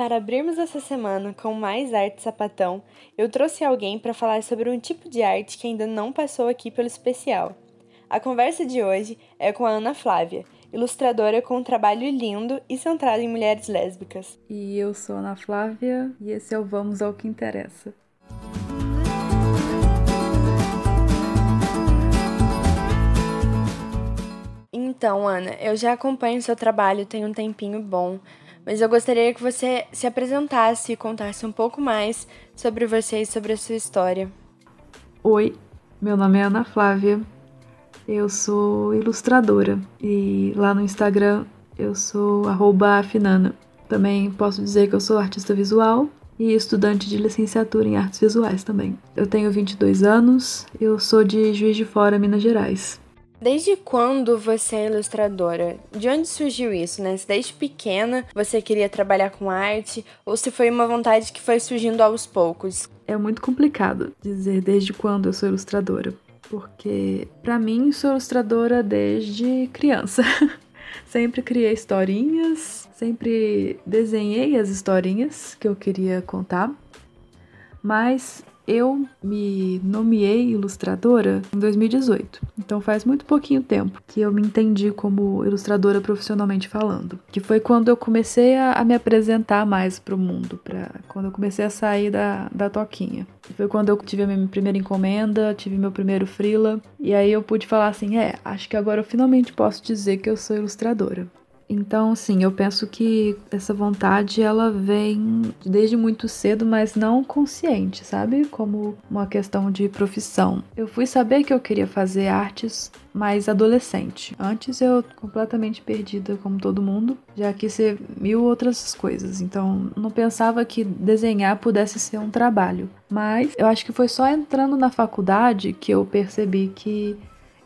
Para abrirmos essa semana com mais arte sapatão, eu trouxe alguém para falar sobre um tipo de arte que ainda não passou aqui pelo especial. A conversa de hoje é com a Ana Flávia, ilustradora com um trabalho lindo e centrado em mulheres lésbicas. E eu sou Ana Flávia e esse é o Vamos ao que Interessa. Então, Ana, eu já acompanho seu trabalho tem um tempinho bom, mas eu gostaria que você se apresentasse e contasse um pouco mais sobre você e sobre a sua história. Oi, meu nome é Ana Flávia, eu sou ilustradora e lá no Instagram eu sou afinana. Também posso dizer que eu sou artista visual e estudante de licenciatura em artes visuais também. Eu tenho 22 anos, eu sou de Juiz de Fora, Minas Gerais. Desde quando você é ilustradora? De onde surgiu isso, né? Se desde pequena você queria trabalhar com arte ou se foi uma vontade que foi surgindo aos poucos? É muito complicado dizer desde quando eu sou ilustradora, porque para mim sou ilustradora desde criança. sempre criei historinhas, sempre desenhei as historinhas que eu queria contar, mas eu me nomeei ilustradora em 2018. Então faz muito pouquinho tempo que eu me entendi como ilustradora profissionalmente falando. Que foi quando eu comecei a, a me apresentar mais para o mundo, pra, quando eu comecei a sair da, da toquinha. Foi quando eu tive a minha primeira encomenda, tive meu primeiro freela. E aí eu pude falar assim: é, acho que agora eu finalmente posso dizer que eu sou ilustradora. Então, sim, eu penso que essa vontade ela vem desde muito cedo, mas não consciente, sabe? Como uma questão de profissão. Eu fui saber que eu queria fazer artes mais adolescente. Antes eu completamente perdida como todo mundo, já quis ser mil outras coisas. Então, não pensava que desenhar pudesse ser um trabalho. Mas eu acho que foi só entrando na faculdade que eu percebi que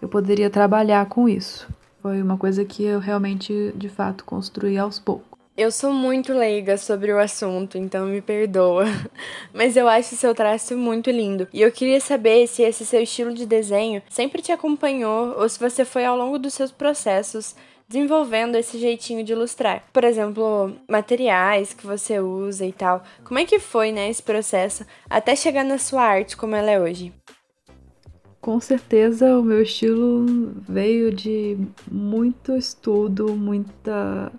eu poderia trabalhar com isso. Foi uma coisa que eu realmente, de fato, construí aos poucos. Eu sou muito leiga sobre o assunto, então me perdoa. Mas eu acho seu traço muito lindo. E eu queria saber se esse seu estilo de desenho sempre te acompanhou ou se você foi ao longo dos seus processos desenvolvendo esse jeitinho de ilustrar. Por exemplo, materiais que você usa e tal. Como é que foi, né, esse processo até chegar na sua arte como ela é hoje? Com certeza o meu estilo veio de muito estudo, muita.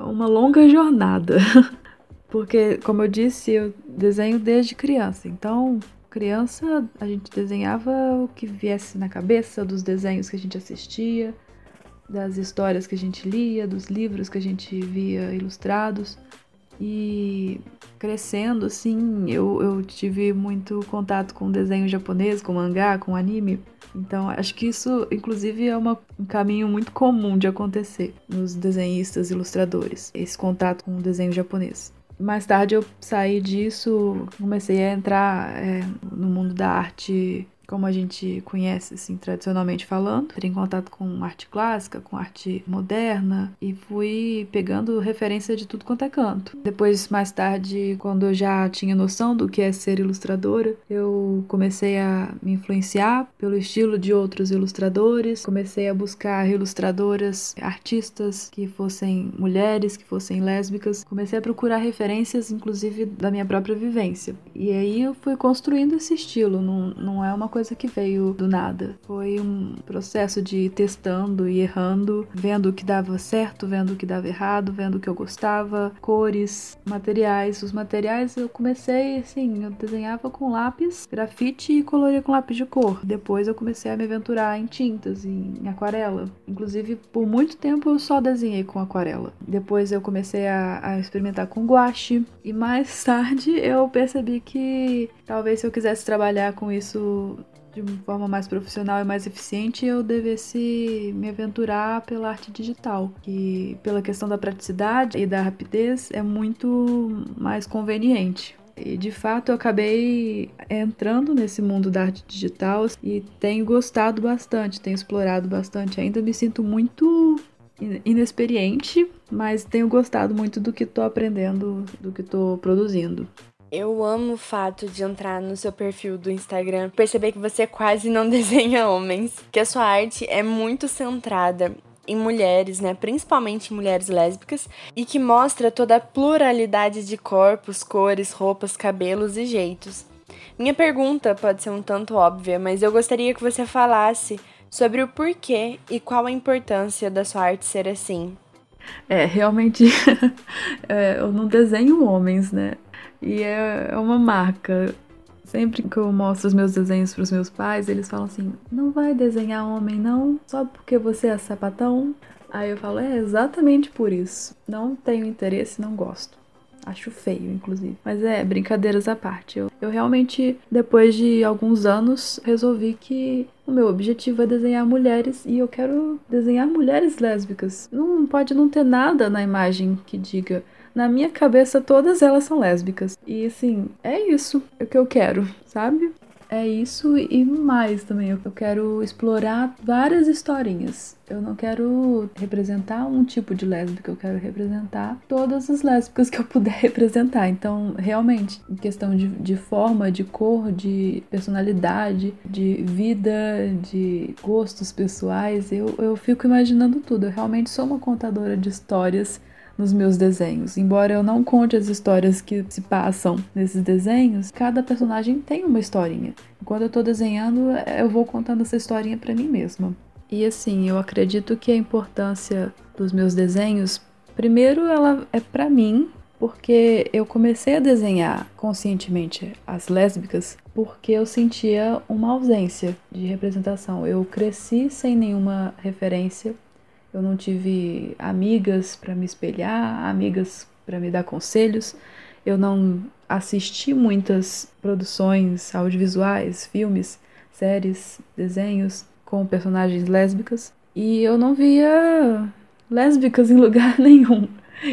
uma longa jornada. Porque, como eu disse, eu desenho desde criança. Então, criança, a gente desenhava o que viesse na cabeça, dos desenhos que a gente assistia, das histórias que a gente lia, dos livros que a gente via ilustrados. E crescendo, assim, eu, eu tive muito contato com desenho japonês, com mangá, com anime. Então, acho que isso, inclusive, é uma, um caminho muito comum de acontecer nos desenhistas ilustradores, esse contato com o desenho japonês. Mais tarde eu saí disso, comecei a entrar é, no mundo da arte como a gente conhece, assim, tradicionalmente falando. Entrei em contato com arte clássica, com arte moderna e fui pegando referência de tudo quanto é canto. Depois, mais tarde, quando eu já tinha noção do que é ser ilustradora, eu comecei a me influenciar pelo estilo de outros ilustradores, comecei a buscar ilustradoras, artistas que fossem mulheres, que fossem lésbicas, comecei a procurar referências, inclusive, da minha própria vivência. E aí eu fui construindo esse estilo, não, não é uma coisa coisa que veio do nada. Foi um processo de testando e errando, vendo o que dava certo, vendo o que dava errado, vendo o que eu gostava, cores, materiais. Os materiais eu comecei assim, eu desenhava com lápis, grafite e coloria com lápis de cor. Depois eu comecei a me aventurar em tintas, em aquarela. Inclusive, por muito tempo eu só desenhei com aquarela. Depois eu comecei a, a experimentar com guache e mais tarde eu percebi que talvez se eu quisesse trabalhar com isso de uma forma mais profissional e mais eficiente, eu devesse me aventurar pela arte digital, que pela questão da praticidade e da rapidez é muito mais conveniente. E de fato eu acabei entrando nesse mundo da arte digital e tenho gostado bastante, tenho explorado bastante. Ainda me sinto muito inexperiente, mas tenho gostado muito do que estou aprendendo, do que estou produzindo. Eu amo o fato de entrar no seu perfil do Instagram, perceber que você quase não desenha homens, que a sua arte é muito centrada em mulheres, né, principalmente em mulheres lésbicas, e que mostra toda a pluralidade de corpos, cores, roupas, cabelos e jeitos. Minha pergunta pode ser um tanto óbvia, mas eu gostaria que você falasse sobre o porquê e qual a importância da sua arte ser assim. É, realmente é, eu não desenho homens, né? E é, é uma marca. Sempre que eu mostro os meus desenhos para os meus pais, eles falam assim: não vai desenhar homem, não, só porque você é sapatão. Aí eu falo: é exatamente por isso. Não tenho interesse, não gosto. Acho feio, inclusive. Mas é, brincadeiras à parte. Eu, eu realmente, depois de alguns anos, resolvi que o meu objetivo é desenhar mulheres e eu quero desenhar mulheres lésbicas. Não pode não ter nada na imagem que diga na minha cabeça todas elas são lésbicas. E assim, é isso que eu quero, sabe? É isso e mais também. Eu quero explorar várias historinhas. Eu não quero representar um tipo de lésbica, eu quero representar todas as lésbicas que eu puder representar. Então, realmente, em questão de, de forma, de cor, de personalidade, de vida, de gostos pessoais, eu, eu fico imaginando tudo. Eu realmente sou uma contadora de histórias nos meus desenhos. Embora eu não conte as histórias que se passam nesses desenhos, cada personagem tem uma historinha. Quando eu tô desenhando, eu vou contando essa historinha para mim mesma. E assim, eu acredito que a importância dos meus desenhos, primeiro ela é para mim, porque eu comecei a desenhar conscientemente as lésbicas porque eu sentia uma ausência de representação. Eu cresci sem nenhuma referência eu não tive amigas para me espelhar, amigas para me dar conselhos. Eu não assisti muitas produções audiovisuais, filmes, séries, desenhos com personagens lésbicas e eu não via lésbicas em lugar nenhum.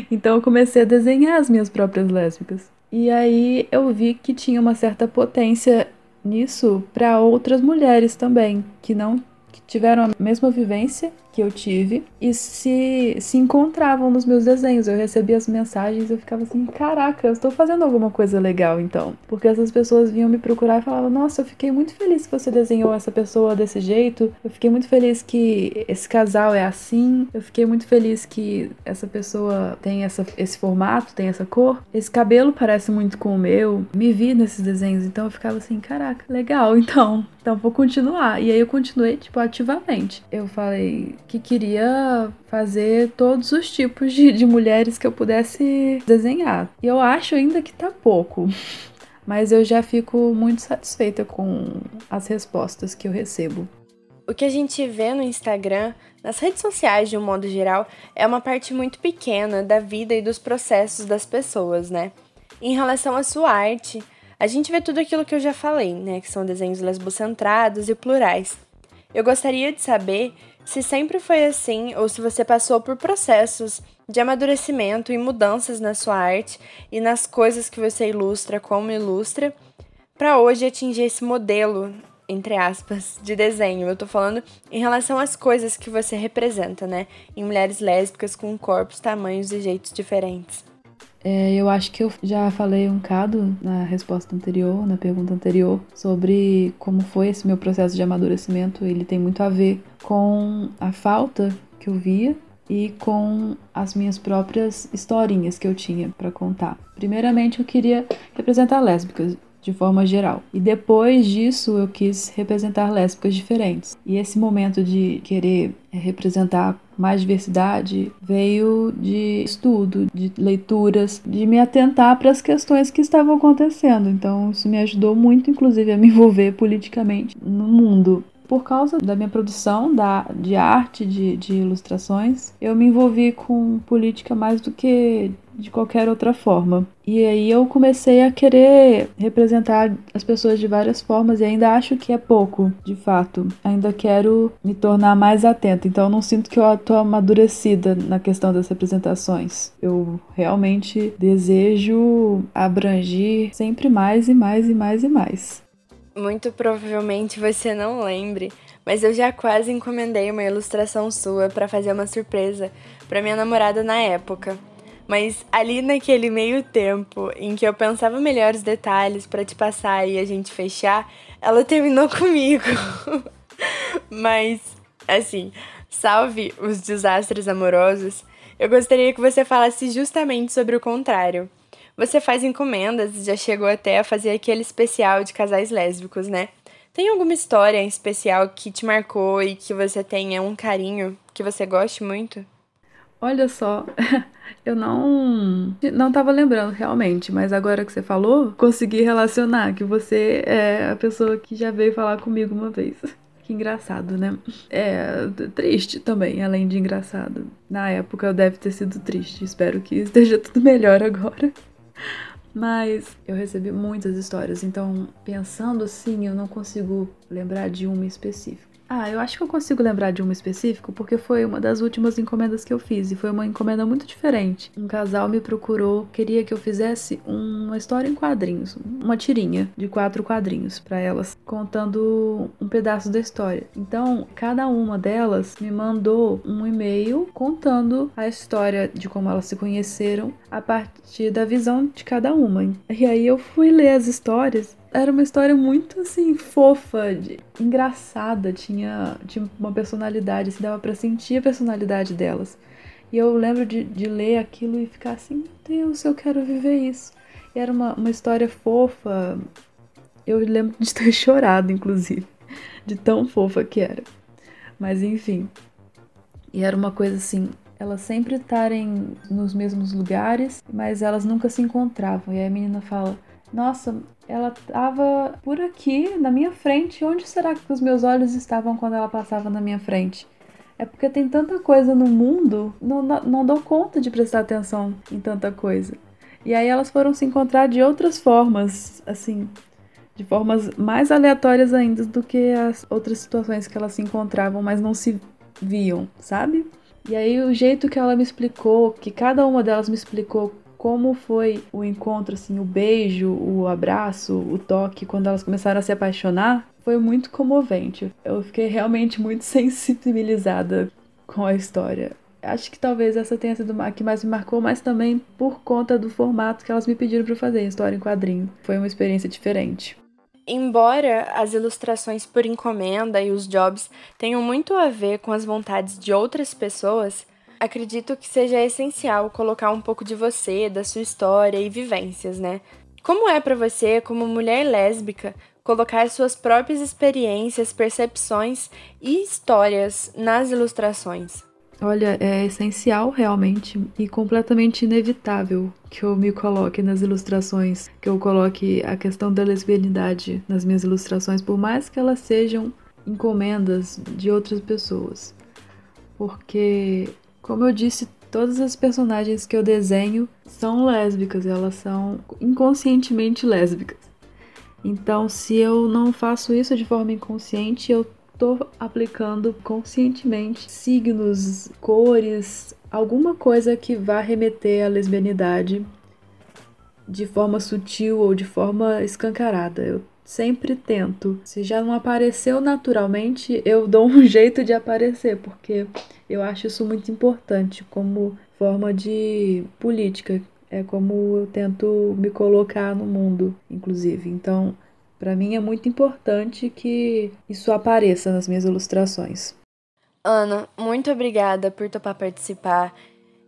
Então eu comecei a desenhar as minhas próprias lésbicas. E aí eu vi que tinha uma certa potência nisso para outras mulheres também, que não que tiveram a mesma vivência que eu tive e se, se encontravam nos meus desenhos. Eu recebia as mensagens eu ficava assim: caraca, eu estou fazendo alguma coisa legal então. Porque essas pessoas vinham me procurar e falavam: nossa, eu fiquei muito feliz que você desenhou essa pessoa desse jeito. Eu fiquei muito feliz que esse casal é assim. Eu fiquei muito feliz que essa pessoa tem essa, esse formato, tem essa cor. Esse cabelo parece muito com o meu. Me vi nesses desenhos, então eu ficava assim: caraca, legal, então. Então vou continuar. E aí eu continuei, tipo, ativamente. Eu falei, que queria fazer todos os tipos de, de mulheres que eu pudesse desenhar. E eu acho ainda que tá pouco. Mas eu já fico muito satisfeita com as respostas que eu recebo. O que a gente vê no Instagram, nas redes sociais de um modo geral, é uma parte muito pequena da vida e dos processos das pessoas, né? Em relação à sua arte, a gente vê tudo aquilo que eu já falei, né? Que são desenhos lesbocentrados e plurais. Eu gostaria de saber se sempre foi assim ou se você passou por processos de amadurecimento e mudanças na sua arte e nas coisas que você ilustra, como ilustra, para hoje atingir esse modelo, entre aspas, de desenho. Eu tô falando em relação às coisas que você representa, né? Em mulheres lésbicas com corpos, tamanhos e jeitos diferentes. É, eu acho que eu já falei um bocado na resposta anterior, na pergunta anterior, sobre como foi esse meu processo de amadurecimento. Ele tem muito a ver com a falta que eu via e com as minhas próprias historinhas que eu tinha para contar. Primeiramente, eu queria representar lésbicas de forma geral. E depois disso eu quis representar lésbicas diferentes. E esse momento de querer representar mais diversidade veio de estudo, de leituras, de me atentar para as questões que estavam acontecendo. Então isso me ajudou muito, inclusive, a me envolver politicamente no mundo. Por causa da minha produção da, de arte, de, de ilustrações, eu me envolvi com política mais do que de qualquer outra forma. E aí eu comecei a querer representar as pessoas de várias formas e ainda acho que é pouco, de fato. Ainda quero me tornar mais atenta, então eu não sinto que eu tô amadurecida na questão das representações. Eu realmente desejo abranger sempre mais e mais e mais e mais. Muito provavelmente você não lembre, mas eu já quase encomendei uma ilustração sua para fazer uma surpresa para minha namorada na época. Mas ali naquele meio tempo em que eu pensava melhores detalhes para te passar e a gente fechar, ela terminou comigo. mas assim, Salve os desastres amorosos! Eu gostaria que você falasse justamente sobre o contrário. Você faz encomendas e já chegou até a fazer aquele especial de casais lésbicos, né? Tem alguma história em especial que te marcou e que você tenha um carinho que você goste muito? Olha só, eu não não tava lembrando realmente, mas agora que você falou, consegui relacionar que você é a pessoa que já veio falar comigo uma vez. Que engraçado, né? É triste também, além de engraçado. Na época deve ter sido triste. Espero que esteja tudo melhor agora. Mas eu recebi muitas histórias, então pensando assim, eu não consigo lembrar de uma específica. Ah, eu acho que eu consigo lembrar de uma específico porque foi uma das últimas encomendas que eu fiz e foi uma encomenda muito diferente. Um casal me procurou, queria que eu fizesse uma história em quadrinhos, uma tirinha de quatro quadrinhos para elas, contando um pedaço da história. Então, cada uma delas me mandou um e-mail contando a história de como elas se conheceram a partir da visão de cada uma. E aí eu fui ler as histórias era uma história muito assim fofa, de, engraçada, tinha, tinha uma personalidade, se assim, dava para sentir a personalidade delas. E eu lembro de, de ler aquilo e ficar assim, meu Deus, eu quero viver isso. E era uma, uma história fofa. Eu lembro de ter chorado, inclusive, de tão fofa que era. Mas enfim. E era uma coisa assim, elas sempre estarem nos mesmos lugares, mas elas nunca se encontravam. E aí a menina fala: Nossa, ela estava por aqui, na minha frente. Onde será que os meus olhos estavam quando ela passava na minha frente? É porque tem tanta coisa no mundo, não, não dou conta de prestar atenção em tanta coisa. E aí elas foram se encontrar de outras formas, assim, de formas mais aleatórias ainda do que as outras situações que elas se encontravam, mas não se viam, sabe? E aí o jeito que ela me explicou, que cada uma delas me explicou como foi o encontro, assim, o beijo, o abraço, o toque, quando elas começaram a se apaixonar, foi muito comovente. Eu fiquei realmente muito sensibilizada com a história. Acho que talvez essa tenha sido a que mais me marcou, mas também por conta do formato que elas me pediram para fazer, história em quadrinho. Foi uma experiência diferente. Embora as ilustrações por encomenda e os jobs tenham muito a ver com as vontades de outras pessoas, acredito que seja essencial colocar um pouco de você, da sua história e vivências, né? Como é para você, como mulher lésbica, colocar suas próprias experiências, percepções e histórias nas ilustrações? Olha, é essencial realmente e completamente inevitável que eu me coloque nas ilustrações, que eu coloque a questão da lesbianidade nas minhas ilustrações, por mais que elas sejam encomendas de outras pessoas. Porque como eu disse, todas as personagens que eu desenho são lésbicas, elas são inconscientemente lésbicas. Então, se eu não faço isso de forma inconsciente, eu tô aplicando conscientemente signos, cores, alguma coisa que vá remeter à lesbianidade de forma sutil ou de forma escancarada. Eu sempre tento. Se já não apareceu naturalmente, eu dou um jeito de aparecer, porque eu acho isso muito importante como forma de política. É como eu tento me colocar no mundo, inclusive. Então, para mim é muito importante que isso apareça nas minhas ilustrações. Ana, muito obrigada por topar participar.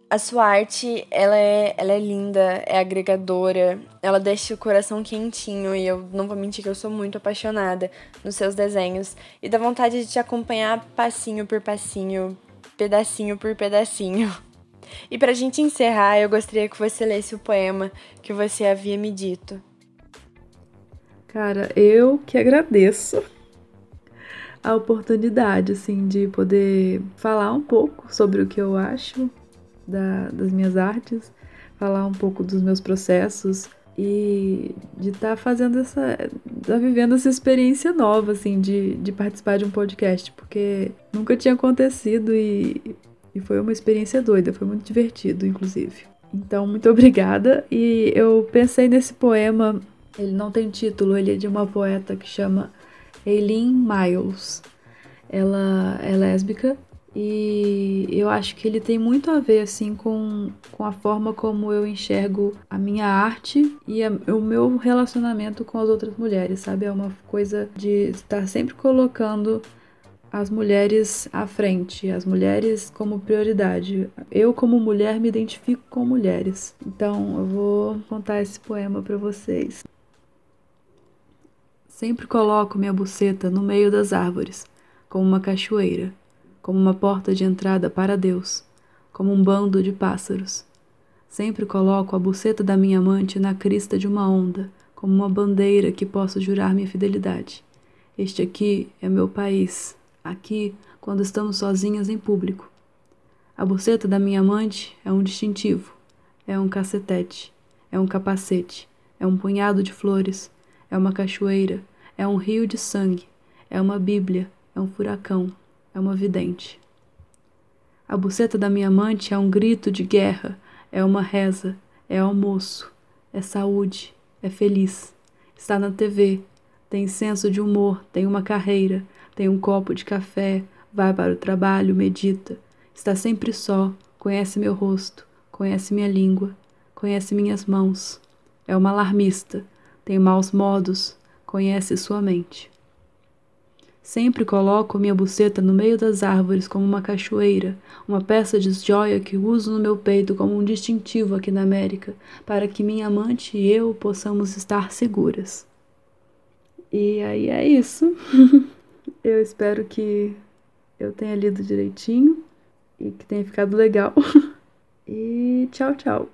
A sua arte, ela é, ela é linda, é agregadora, ela deixa o coração quentinho e eu não vou mentir que eu sou muito apaixonada nos seus desenhos e dá vontade de te acompanhar passinho por passinho, pedacinho por pedacinho. E pra gente encerrar, eu gostaria que você lesse o poema que você havia me dito. Cara, eu que agradeço a oportunidade, assim, de poder falar um pouco sobre o que eu acho da, das minhas artes, falar um pouco dos meus processos e de estar tá fazendo essa. tá vivendo essa experiência nova, assim, de, de participar de um podcast, porque nunca tinha acontecido e, e foi uma experiência doida, foi muito divertido, inclusive. Então, muito obrigada. E eu pensei nesse poema, ele não tem título, ele é de uma poeta que chama Eileen Miles. Ela é lésbica e eu acho que ele tem muito a ver assim com, com a forma como eu enxergo a minha arte e a, o meu relacionamento com as outras mulheres, sabe? É uma coisa de estar sempre colocando as mulheres à frente, as mulheres como prioridade. Eu, como mulher, me identifico com mulheres. Então, eu vou contar esse poema para vocês. Sempre coloco minha buceta no meio das árvores, como uma cachoeira, como uma porta de entrada para Deus, como um bando de pássaros. Sempre coloco a buceta da minha amante na crista de uma onda, como uma bandeira que posso jurar minha fidelidade. Este aqui é meu país, aqui quando estamos sozinhas em público. A buceta da minha amante é um distintivo, é um cacetete, é um capacete, é um punhado de flores, é uma cachoeira, é um rio de sangue, é uma bíblia, é um furacão, é uma vidente. A buceta da minha amante é um grito de guerra, é uma reza, é almoço, é saúde, é feliz. Está na TV, tem senso de humor, tem uma carreira, tem um copo de café, vai para o trabalho, medita. Está sempre só, conhece meu rosto, conhece minha língua, conhece minhas mãos. É uma alarmista, tem maus modos, conhece sua mente. Sempre coloco minha buceta no meio das árvores como uma cachoeira, uma peça de joia que uso no meu peito como um distintivo aqui na América, para que minha amante e eu possamos estar seguras. E aí é isso. Eu espero que eu tenha lido direitinho e que tenha ficado legal. E tchau, tchau.